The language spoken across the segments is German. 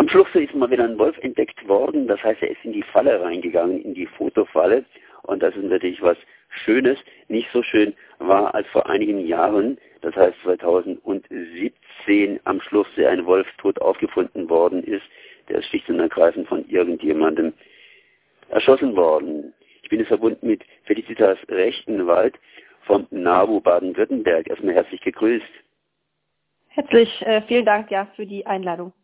Am Schluchsee ist mal wieder ein Wolf entdeckt worden. Das heißt, er ist in die Falle reingegangen, in die Fotofalle. Und das ist natürlich was Schönes. Nicht so schön war, als vor einigen Jahren, das heißt 2017, am Schluchsee ein Wolf tot aufgefunden worden ist. Der ist schlicht und ergreifend von irgendjemandem erschossen worden. Ich bin jetzt verbunden mit Felicitas Rechtenwald vom NABU Baden-Württemberg. Erstmal herzlich gegrüßt. Herzlich äh, vielen Dank ja für die Einladung.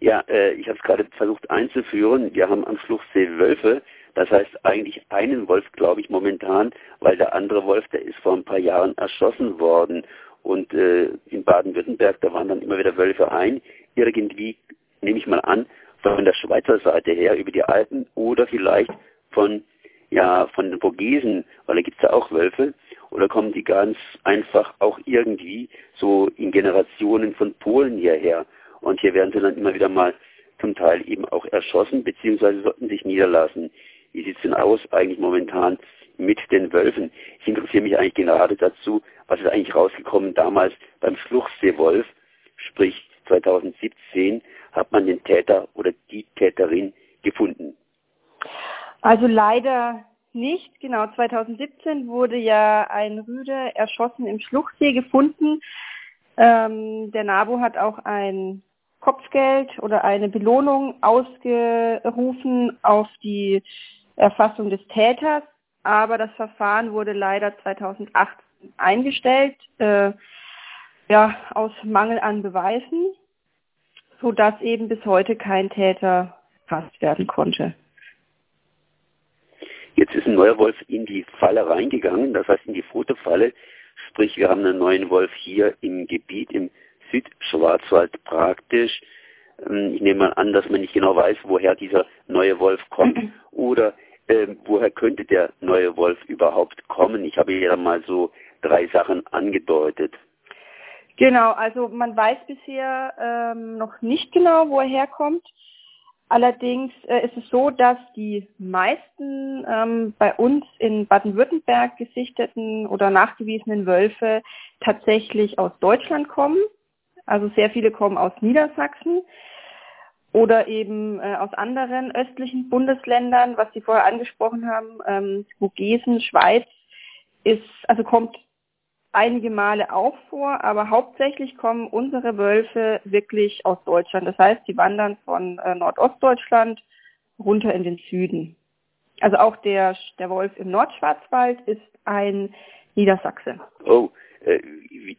Ja, äh, ich habe es gerade versucht einzuführen. Wir haben am Schluchsee Wölfe. Das heißt eigentlich einen Wolf, glaube ich, momentan, weil der andere Wolf, der ist vor ein paar Jahren erschossen worden. Und äh, in Baden-Württemberg, da waren dann immer wieder Wölfe ein. Irgendwie, nehme ich mal an, von der Schweizer Seite her über die Alpen oder vielleicht von ja von den Vogesen, weil da gibt es ja auch Wölfe, oder kommen die ganz einfach auch irgendwie so in Generationen von Polen hierher? Und hier werden sie dann immer wieder mal zum Teil eben auch erschossen, beziehungsweise sollten sich niederlassen. Wie sieht es denn aus eigentlich momentan mit den Wölfen? Ich interessiere mich eigentlich gerade dazu, was ist eigentlich rausgekommen damals beim Schluchseewolf, sprich 2017 hat man den Täter oder die Täterin gefunden. Also leider nicht. Genau, 2017 wurde ja ein Rüde erschossen im Schluchsee gefunden. Ähm, der NABU hat auch ein Kopfgeld oder eine Belohnung ausgerufen auf die Erfassung des Täters, aber das Verfahren wurde leider 2018 eingestellt, äh, ja, aus Mangel an Beweisen, sodass eben bis heute kein Täter erfasst werden konnte. Jetzt ist ein neuer Wolf in die Falle reingegangen, das heißt in die Fotofalle. Sprich, wir haben einen neuen Wolf hier im Gebiet, im Südschwarzwald praktisch. Ähm, ich nehme mal an, dass man nicht genau weiß, woher dieser neue Wolf kommt oder äh, woher könnte der neue Wolf überhaupt kommen. Ich habe ja mal so drei Sachen angedeutet. Genau, also man weiß bisher ähm, noch nicht genau, wo er herkommt. Allerdings äh, ist es so, dass die meisten ähm, bei uns in Baden-Württemberg gesichteten oder nachgewiesenen Wölfe tatsächlich aus Deutschland kommen. Also sehr viele kommen aus Niedersachsen oder eben äh, aus anderen östlichen Bundesländern, was Sie vorher angesprochen haben, ähm, Vogesen, Schweiz, ist, also kommt einige Male auch vor, aber hauptsächlich kommen unsere Wölfe wirklich aus Deutschland. Das heißt, sie wandern von äh, Nordostdeutschland runter in den Süden. Also auch der, der Wolf im Nordschwarzwald ist ein Niedersachse. Oh, äh,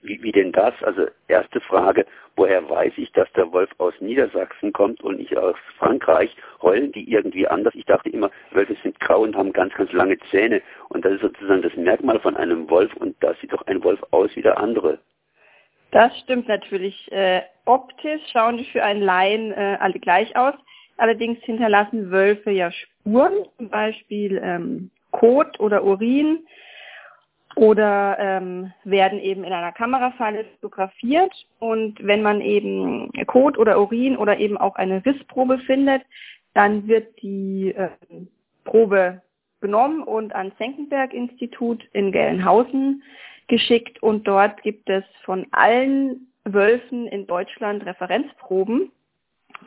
wie, wie, denn das? Also erste Frage, woher weiß ich, dass der Wolf aus Niedersachsen kommt und nicht aus Frankreich? Heulen die irgendwie anders? Ich dachte immer, Wölfe sind grau und haben ganz, ganz lange Zähne. Und das ist sozusagen das Merkmal von einem Wolf und da sieht doch ein Wolf aus wie der andere. Das stimmt natürlich. Äh, optisch schauen die für einen Laien äh, alle gleich aus. Allerdings hinterlassen Wölfe ja Spuren, zum Beispiel ähm, Kot oder Urin oder ähm, werden eben in einer Kamerafalle fotografiert. Und wenn man eben Kot oder Urin oder eben auch eine Rissprobe findet, dann wird die äh, Probe genommen und ans Senckenberg-Institut in Gelnhausen geschickt. Und dort gibt es von allen Wölfen in Deutschland Referenzproben,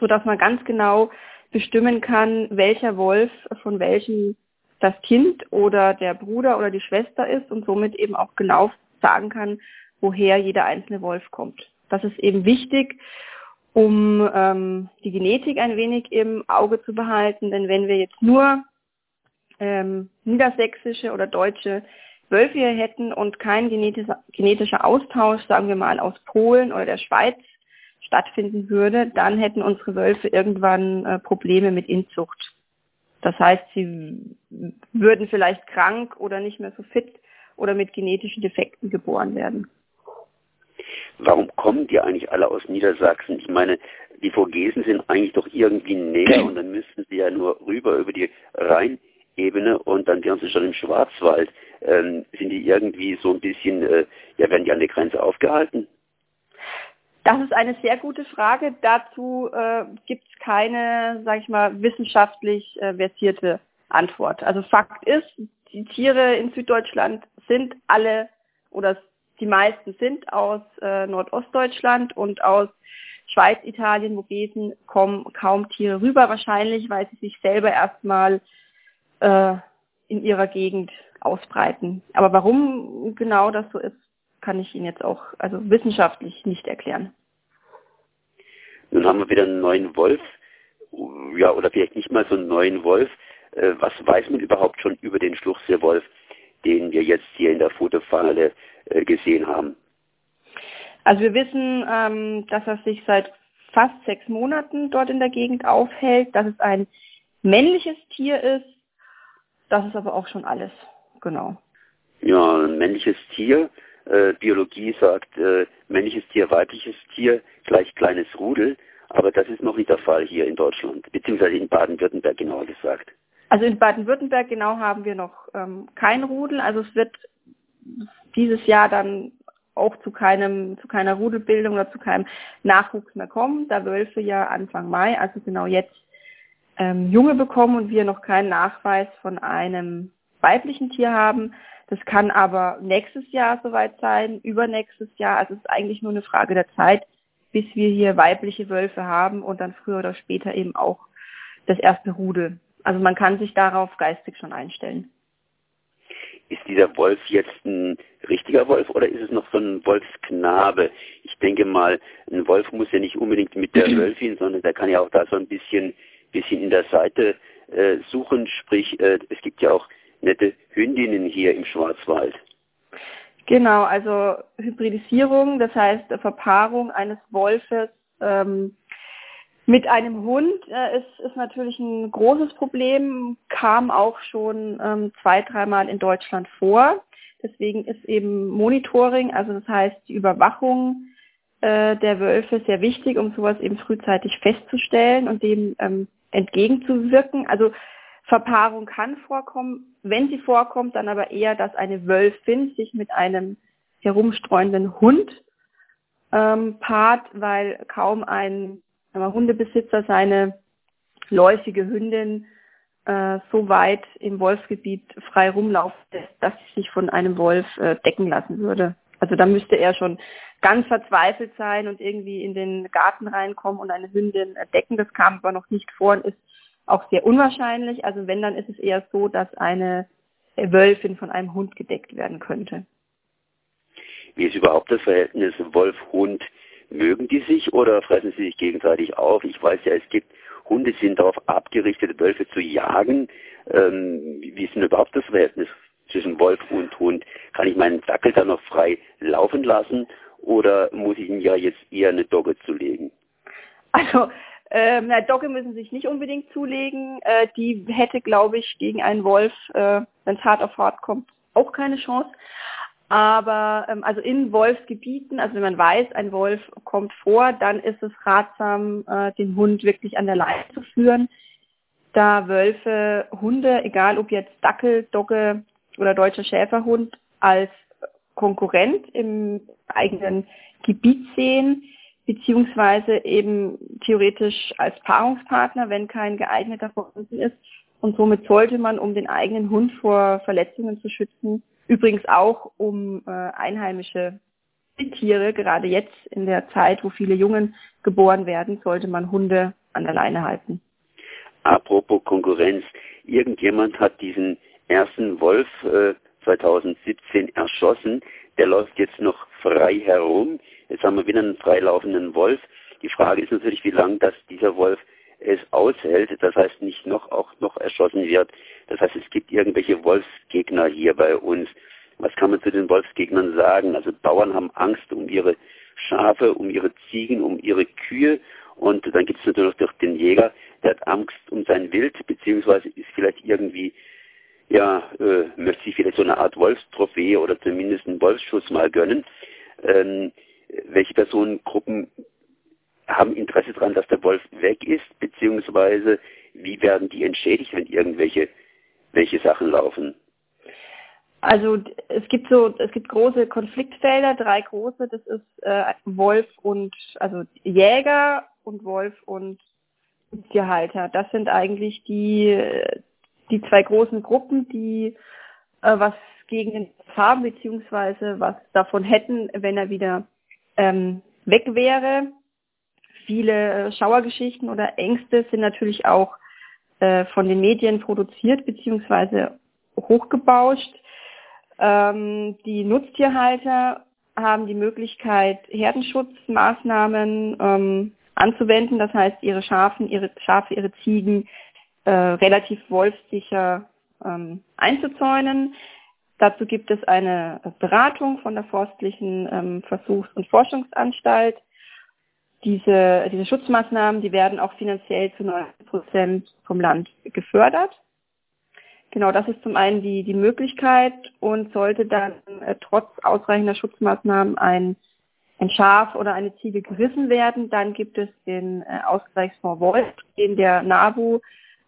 sodass man ganz genau bestimmen kann, welcher Wolf von welchem das Kind oder der Bruder oder die Schwester ist und somit eben auch genau sagen kann, woher jeder einzelne Wolf kommt. Das ist eben wichtig, um ähm, die Genetik ein wenig im Auge zu behalten, denn wenn wir jetzt nur ähm, niedersächsische oder deutsche Wölfe hier hätten und kein genetischer, genetischer Austausch, sagen wir mal, aus Polen oder der Schweiz stattfinden würde, dann hätten unsere Wölfe irgendwann äh, Probleme mit Inzucht. Das heißt, sie würden vielleicht krank oder nicht mehr so fit oder mit genetischen Defekten geboren werden. Warum kommen die eigentlich alle aus Niedersachsen? Ich meine, die Vogesen sind eigentlich doch irgendwie näher und dann müssten sie ja nur rüber über die Rheinebene und dann wären sie schon im Schwarzwald. Ähm, sind die irgendwie so ein bisschen, äh, ja, werden die an der Grenze aufgehalten? Das ist eine sehr gute Frage. Dazu äh, gibt es keine, sage ich mal, wissenschaftlich äh, versierte Antwort. Also Fakt ist, die Tiere in Süddeutschland sind alle oder die meisten sind aus äh, Nordostdeutschland und aus Schweiz, Italien, Vogesen kommen kaum Tiere rüber, wahrscheinlich, weil sie sich selber erstmal äh, in ihrer Gegend ausbreiten. Aber warum genau das so ist, kann ich Ihnen jetzt auch also wissenschaftlich nicht erklären. Nun haben wir wieder einen neuen Wolf, ja, oder vielleicht nicht mal so einen neuen Wolf. Äh, was weiß man überhaupt schon über den Schluchseewolf, den wir jetzt hier in der Fotofalle äh, gesehen haben? Also wir wissen, ähm, dass er sich seit fast sechs Monaten dort in der Gegend aufhält, dass es ein männliches Tier ist. Das ist aber auch schon alles, genau. Ja, ein männliches Tier. Äh, Biologie sagt äh, männliches Tier, weibliches Tier, gleich kleines Rudel. Aber das ist noch nicht der Fall hier in Deutschland, beziehungsweise in Baden-Württemberg genauer gesagt. Also in Baden-Württemberg genau haben wir noch ähm, kein Rudel. Also es wird dieses Jahr dann auch zu keinem, zu keiner Rudelbildung oder zu keinem Nachwuchs mehr kommen, da Wölfe ja Anfang Mai, also genau jetzt, ähm, Junge bekommen und wir noch keinen Nachweis von einem weiblichen Tier haben. Das kann aber nächstes Jahr soweit sein, übernächstes Jahr. Also es ist eigentlich nur eine Frage der Zeit, bis wir hier weibliche Wölfe haben und dann früher oder später eben auch das erste Rudel. Also man kann sich darauf geistig schon einstellen ist dieser Wolf jetzt ein richtiger Wolf oder ist es noch so ein Wolfsknabe? Ich denke mal, ein Wolf muss ja nicht unbedingt mit der Wölfin, sondern der kann ja auch da so ein bisschen, bisschen in der Seite äh, suchen. Sprich, äh, es gibt ja auch nette Hündinnen hier im Schwarzwald. Genau, also Hybridisierung, das heißt Verpaarung eines Wolfes ähm, mit einem Hund äh, ist, ist natürlich ein großes Problem, kam auch schon ähm, zwei, dreimal in Deutschland vor. Deswegen ist eben Monitoring, also das heißt die Überwachung äh, der Wölfe sehr wichtig, um sowas eben frühzeitig festzustellen und dem ähm, entgegenzuwirken. Also Verpaarung kann vorkommen. Wenn sie vorkommt, dann aber eher, dass eine Wölfin sich mit einem herumstreuenden Hund ähm, paart, weil kaum ein aber Hundebesitzer seine läufige Hündin äh, so weit im Wolfsgebiet frei rumlaufen lässt, dass sie sich von einem Wolf äh, decken lassen würde. Also da müsste er schon ganz verzweifelt sein und irgendwie in den Garten reinkommen und eine Hündin decken. Das kam aber noch nicht vor und ist auch sehr unwahrscheinlich. Also wenn, dann ist es eher so, dass eine Wölfin von einem Hund gedeckt werden könnte. Wie ist überhaupt das Verhältnis Wolf-Hund? Mögen die sich oder fressen sie sich gegenseitig auf? Ich weiß ja, es gibt Hunde, sind darauf abgerichtet, Wölfe zu jagen. Ähm, wie ist denn überhaupt das Verhältnis zwischen Wolf und Hund? Kann ich meinen Dackel da noch frei laufen lassen oder muss ich ihm ja jetzt eher eine Dogge zulegen? Also, ähm, na, Dogge müssen sich nicht unbedingt zulegen. Äh, die hätte, glaube ich, gegen einen Wolf, äh, wenn es hart auf hart kommt, auch keine Chance. Aber ähm, also in Wolfsgebieten, also wenn man weiß, ein Wolf kommt vor, dann ist es ratsam, äh, den Hund wirklich an der Leine zu führen, da Wölfe Hunde, egal ob jetzt Dackel, Dogge oder deutscher Schäferhund, als Konkurrent im eigenen Gebiet sehen, beziehungsweise eben theoretisch als Paarungspartner, wenn kein geeigneter vorhanden ist. Und somit sollte man, um den eigenen Hund vor Verletzungen zu schützen, Übrigens auch um äh, einheimische Tiere, gerade jetzt in der Zeit, wo viele Jungen geboren werden, sollte man Hunde an der Leine halten. Apropos Konkurrenz, irgendjemand hat diesen ersten Wolf äh, 2017 erschossen. Der läuft jetzt noch frei herum. Jetzt haben wir wieder einen freilaufenden Wolf. Die Frage ist natürlich, wie lange das dieser Wolf es aushält, das heißt nicht noch auch noch erschossen wird. Das heißt, es gibt irgendwelche Wolfsgegner hier bei uns. Was kann man zu den Wolfsgegnern sagen? Also Bauern haben Angst um ihre Schafe, um ihre Ziegen, um ihre Kühe. Und dann gibt es natürlich noch den Jäger, der hat Angst um sein Wild, beziehungsweise ist vielleicht irgendwie, ja, äh, möchte sich vielleicht so eine Art Wolfstrophäe oder zumindest einen Wolfsschuss mal gönnen. Ähm, welche Personengruppen haben Interesse daran, dass der Wolf weg ist, beziehungsweise wie werden die entschädigt, wenn irgendwelche welche Sachen laufen? Also es gibt so, es gibt große Konfliktfelder, drei große. Das ist äh, Wolf und also Jäger und Wolf und Tierhalter. Das sind eigentlich die die zwei großen Gruppen, die äh, was gegen den haben beziehungsweise was davon hätten, wenn er wieder ähm, weg wäre. viele Schauergeschichten oder Ängste sind natürlich auch äh, von den Medien produziert bzw. hochgebauscht. Ähm, die Nutztierhalter haben die Möglichkeit, Herdenschutzmaßnahmen ähm, anzuwenden. Das heißt, ihre Schafen, ihre Schafe, ihre Ziegen äh, relativ wolfsicher ähm, einzuzäunen. Dazu gibt es eine Beratung von der Forstlichen ähm, Versuchs- und Forschungsanstalt. Diese, diese Schutzmaßnahmen, die werden auch finanziell zu 90 Prozent vom Land gefördert. Genau, das ist zum einen die, die Möglichkeit und sollte dann äh, trotz ausreichender Schutzmaßnahmen ein, ein Schaf oder eine Ziege gerissen werden, dann gibt es den äh, Ausgleichsfonds Wolf, den der NABU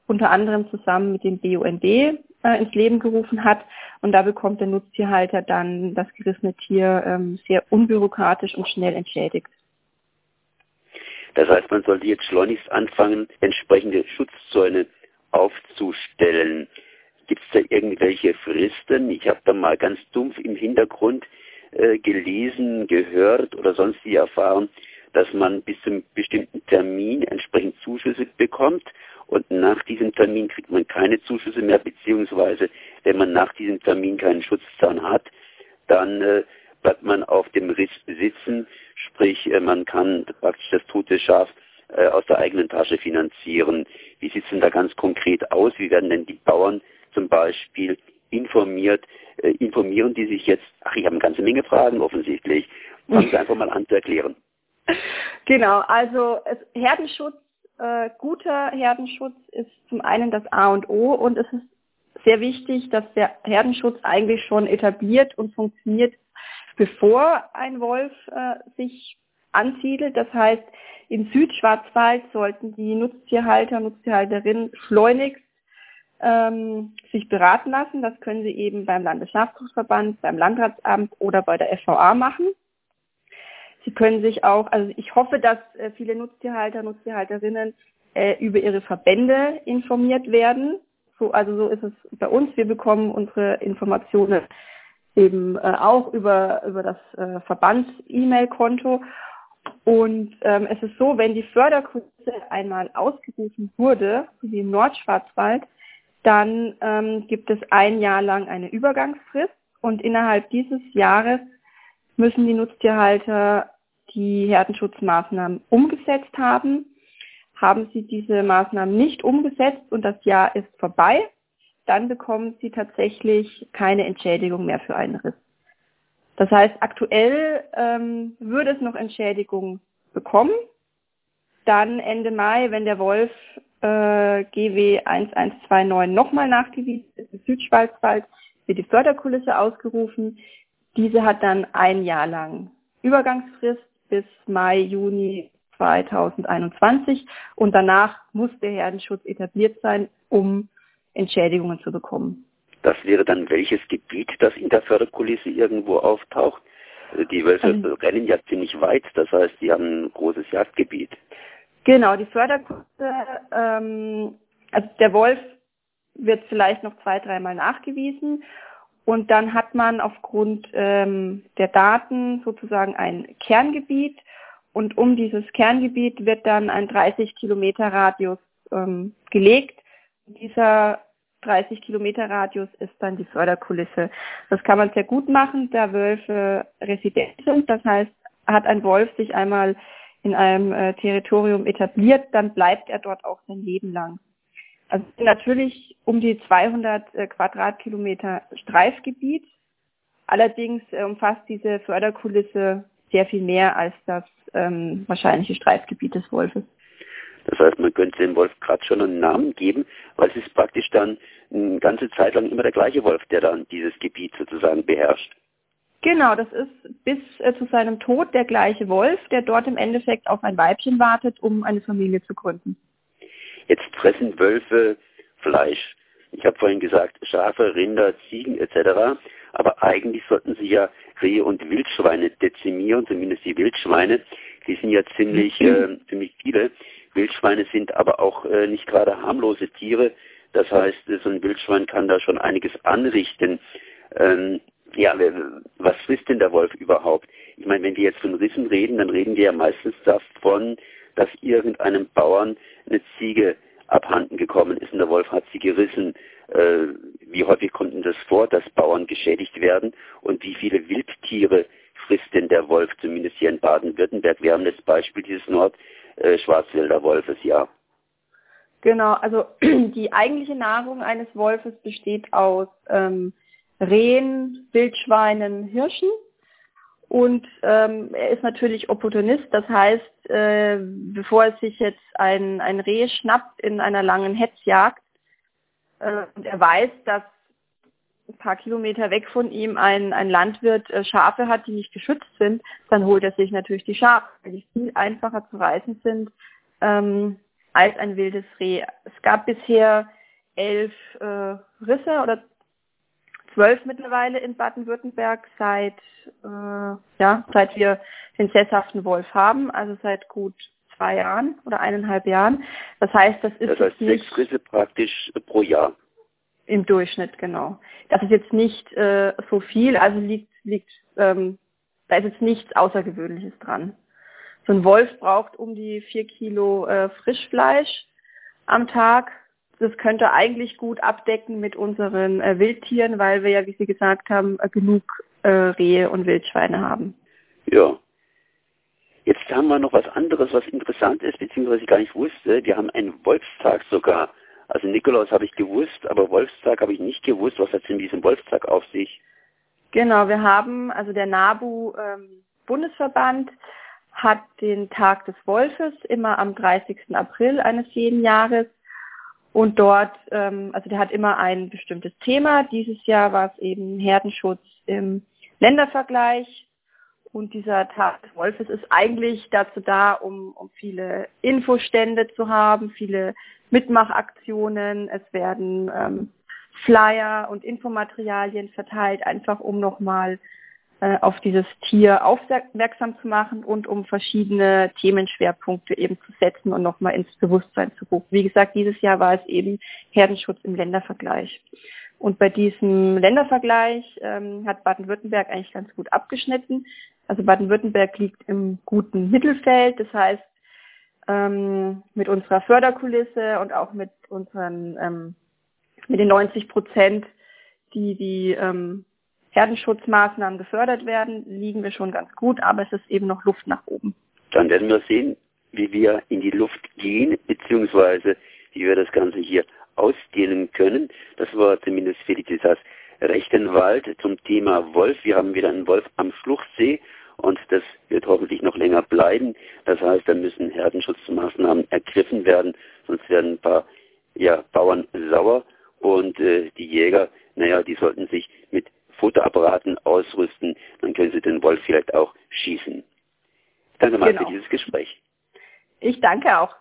unter anderem zusammen mit dem BUND äh, ins Leben gerufen hat. Und da bekommt der Nutztierhalter dann das gerissene Tier ähm, sehr unbürokratisch und schnell entschädigt. Das heißt, man sollte jetzt schleunigst anfangen, entsprechende Schutzzäune aufzustellen. Gibt es da irgendwelche Fristen? Ich habe da mal ganz dumpf im Hintergrund äh, gelesen, gehört oder sonstige erfahren, dass man bis zum bestimmten Termin entsprechend Zuschüsse bekommt und nach diesem Termin kriegt man keine Zuschüsse mehr, beziehungsweise wenn man nach diesem Termin keinen Schutzzahn hat, dann äh, bleibt man auf dem Riss sitzen, sprich äh, man kann praktisch das tote Schaf äh, aus der eigenen Tasche finanzieren. Wie sieht es denn da ganz konkret aus? Wie werden denn die Bauern zum Beispiel informiert? Äh, informieren die sich jetzt? Ach, ich habe eine ganze Menge Fragen offensichtlich. Fangen Sie einfach mal an zu erklären. Genau, also Herdenschutz, äh, guter Herdenschutz ist zum einen das A und O und es ist sehr wichtig, dass der Herdenschutz eigentlich schon etabliert und funktioniert, bevor ein Wolf äh, sich ansiedelt. Das heißt, im Südschwarzwald sollten die Nutztierhalter, Nutztierhalterinnen schleunigst ähm, sich beraten lassen. Das können sie eben beim Landesschafzuchtverband, beim Landratsamt oder bei der FVA machen. Sie können sich auch, also ich hoffe, dass äh, viele Nutztierhalter, Nutztierhalterinnen äh, über ihre Verbände informiert werden. So, also so ist es bei uns. Wir bekommen unsere Informationen eben äh, auch über, über das äh, Verbands-E-Mail-Konto. Und ähm, es ist so, wenn die Förderkurse einmal ausgerufen wurde, wie im Nordschwarzwald, dann ähm, gibt es ein Jahr lang eine Übergangsfrist und innerhalb dieses Jahres müssen die Nutztierhalter die Herdenschutzmaßnahmen umgesetzt haben. Haben sie diese Maßnahmen nicht umgesetzt und das Jahr ist vorbei, dann bekommen sie tatsächlich keine Entschädigung mehr für einen Riss. Das heißt, aktuell ähm, würde es noch Entschädigung bekommen. Dann Ende Mai, wenn der Wolf äh, GW 1129 nochmal nachgewiesen ist, im Südschwarzwald, wird die Förderkulisse ausgerufen. Diese hat dann ein Jahr lang Übergangsfrist bis Mai, Juni 2021 und danach muss der Herdenschutz etabliert sein, um Entschädigungen zu bekommen. Das wäre dann welches Gebiet, das in der Förderkulisse irgendwo auftaucht? Die Wölfe also, rennen ja ziemlich weit, das heißt, die haben ein großes Jagdgebiet. Genau, die Förderkulisse, ähm, also der Wolf wird vielleicht noch zwei, dreimal nachgewiesen und dann hat man aufgrund ähm, der Daten sozusagen ein Kerngebiet und um dieses Kerngebiet wird dann ein 30 Kilometer Radius ähm, gelegt. Dieser 30 Kilometer Radius ist dann die Förderkulisse. Das kann man sehr gut machen, da Wölfe resident sind. Das heißt, hat ein Wolf sich einmal in einem äh, Territorium etabliert, dann bleibt er dort auch sein Leben lang. Also natürlich um die 200 äh, Quadratkilometer Streifgebiet. Allerdings äh, umfasst diese Förderkulisse sehr viel mehr als das ähm, wahrscheinliche Streifgebiet des Wolfes. Das heißt, man könnte dem Wolf gerade schon einen Namen geben, weil es ist praktisch dann eine ganze Zeit lang immer der gleiche Wolf, der dann dieses Gebiet sozusagen beherrscht. Genau, das ist bis äh, zu seinem Tod der gleiche Wolf, der dort im Endeffekt auf ein Weibchen wartet, um eine Familie zu gründen. Jetzt fressen Wölfe Fleisch. Ich habe vorhin gesagt, Schafe, Rinder, Ziegen etc. Aber eigentlich sollten sie ja Rehe und Wildschweine dezimieren, zumindest die Wildschweine. Die sind ja ziemlich, äh, ziemlich viele. Wildschweine sind aber auch äh, nicht gerade harmlose Tiere. Das heißt, so ein Wildschwein kann da schon einiges anrichten. Ähm, ja, was frisst denn der Wolf überhaupt? Ich meine, wenn wir jetzt von Rissen reden, dann reden wir ja meistens davon, dass irgendeinem Bauern eine Ziege abhanden gekommen ist und der Wolf hat sie gerissen. Äh, wie häufig kommt denn das vor, dass Bauern geschädigt werden und wie viele Wildtiere frisst denn der Wolf, zumindest hier in Baden-Württemberg? Wir haben das Beispiel dieses Nordschwarzwälder Wolfes, ja. Genau, also die eigentliche Nahrung eines Wolfes besteht aus ähm, Rehen, Wildschweinen, Hirschen. Und ähm, er ist natürlich Opportunist, das heißt, äh, bevor er sich jetzt ein, ein Reh schnappt in einer langen Hetzjagd äh, und er weiß, dass ein paar Kilometer weg von ihm ein, ein Landwirt äh, Schafe hat, die nicht geschützt sind, dann holt er sich natürlich die Schafe, die viel einfacher zu reißen sind ähm, als ein wildes Reh. Es gab bisher elf äh, Risse oder zwölf mittlerweile in Baden-Württemberg seit, äh, ja, seit wir den sesshaften Wolf haben, also seit gut zwei Jahren oder eineinhalb Jahren. Das heißt, das ist das heißt, sechs Risse praktisch pro Jahr. Im Durchschnitt, genau. Das ist jetzt nicht äh, so viel, also liegt, liegt ähm, da ist jetzt nichts Außergewöhnliches dran. So ein Wolf braucht um die vier Kilo äh, Frischfleisch am Tag das könnte eigentlich gut abdecken mit unseren äh, Wildtieren, weil wir ja, wie Sie gesagt haben, äh, genug äh, Rehe und Wildschweine haben. Ja. Jetzt haben wir noch was anderes, was interessant ist, beziehungsweise ich gar nicht wusste. Wir haben einen Wolfstag sogar. Also Nikolaus habe ich gewusst, aber Wolfstag habe ich nicht gewusst. Was hat es in diesem Wolfstag auf sich? Genau, wir haben, also der NABU ähm, Bundesverband hat den Tag des Wolfes immer am 30. April eines jeden Jahres und dort, ähm, also der hat immer ein bestimmtes Thema. Dieses Jahr war es eben Herdenschutz im Ländervergleich. Und dieser Tag des Wolfes ist eigentlich dazu da, um, um viele Infostände zu haben, viele Mitmachaktionen. Es werden ähm, Flyer und Infomaterialien verteilt, einfach um nochmal äh, auf dieses Tier aufmerksam zu machen und um verschiedene Themenschwerpunkte eben zu setzen und nochmal ins Bewusstsein zu rufen. Wie gesagt, dieses Jahr war es eben Herdenschutz im Ländervergleich. Und bei diesem Ländervergleich ähm, hat Baden-Württemberg eigentlich ganz gut abgeschnitten. Also Baden-Württemberg liegt im guten Mittelfeld. Das heißt, ähm, mit unserer Förderkulisse und auch mit unseren, ähm, mit den 90 Prozent, die die ähm, Herdenschutzmaßnahmen gefördert werden, liegen wir schon ganz gut, aber es ist eben noch Luft nach oben. Dann werden wir sehen, wie wir in die Luft gehen, beziehungsweise wie wir das Ganze hier ausdehnen können. Das war zumindest Felicitas Rechtenwald zum Thema Wolf. Wir haben wieder einen Wolf am Schluchsee und das wird hoffentlich noch länger bleiben. Das heißt, da müssen Herdenschutzmaßnahmen ergriffen werden, sonst werden ein paar ja, Bauern sauer und äh, die Jäger, naja, die sollten sich mit Fotoapparaten ausrüsten, dann können Sie den Wolf vielleicht auch schießen. Danke mal genau. für dieses Gespräch. Ich danke auch.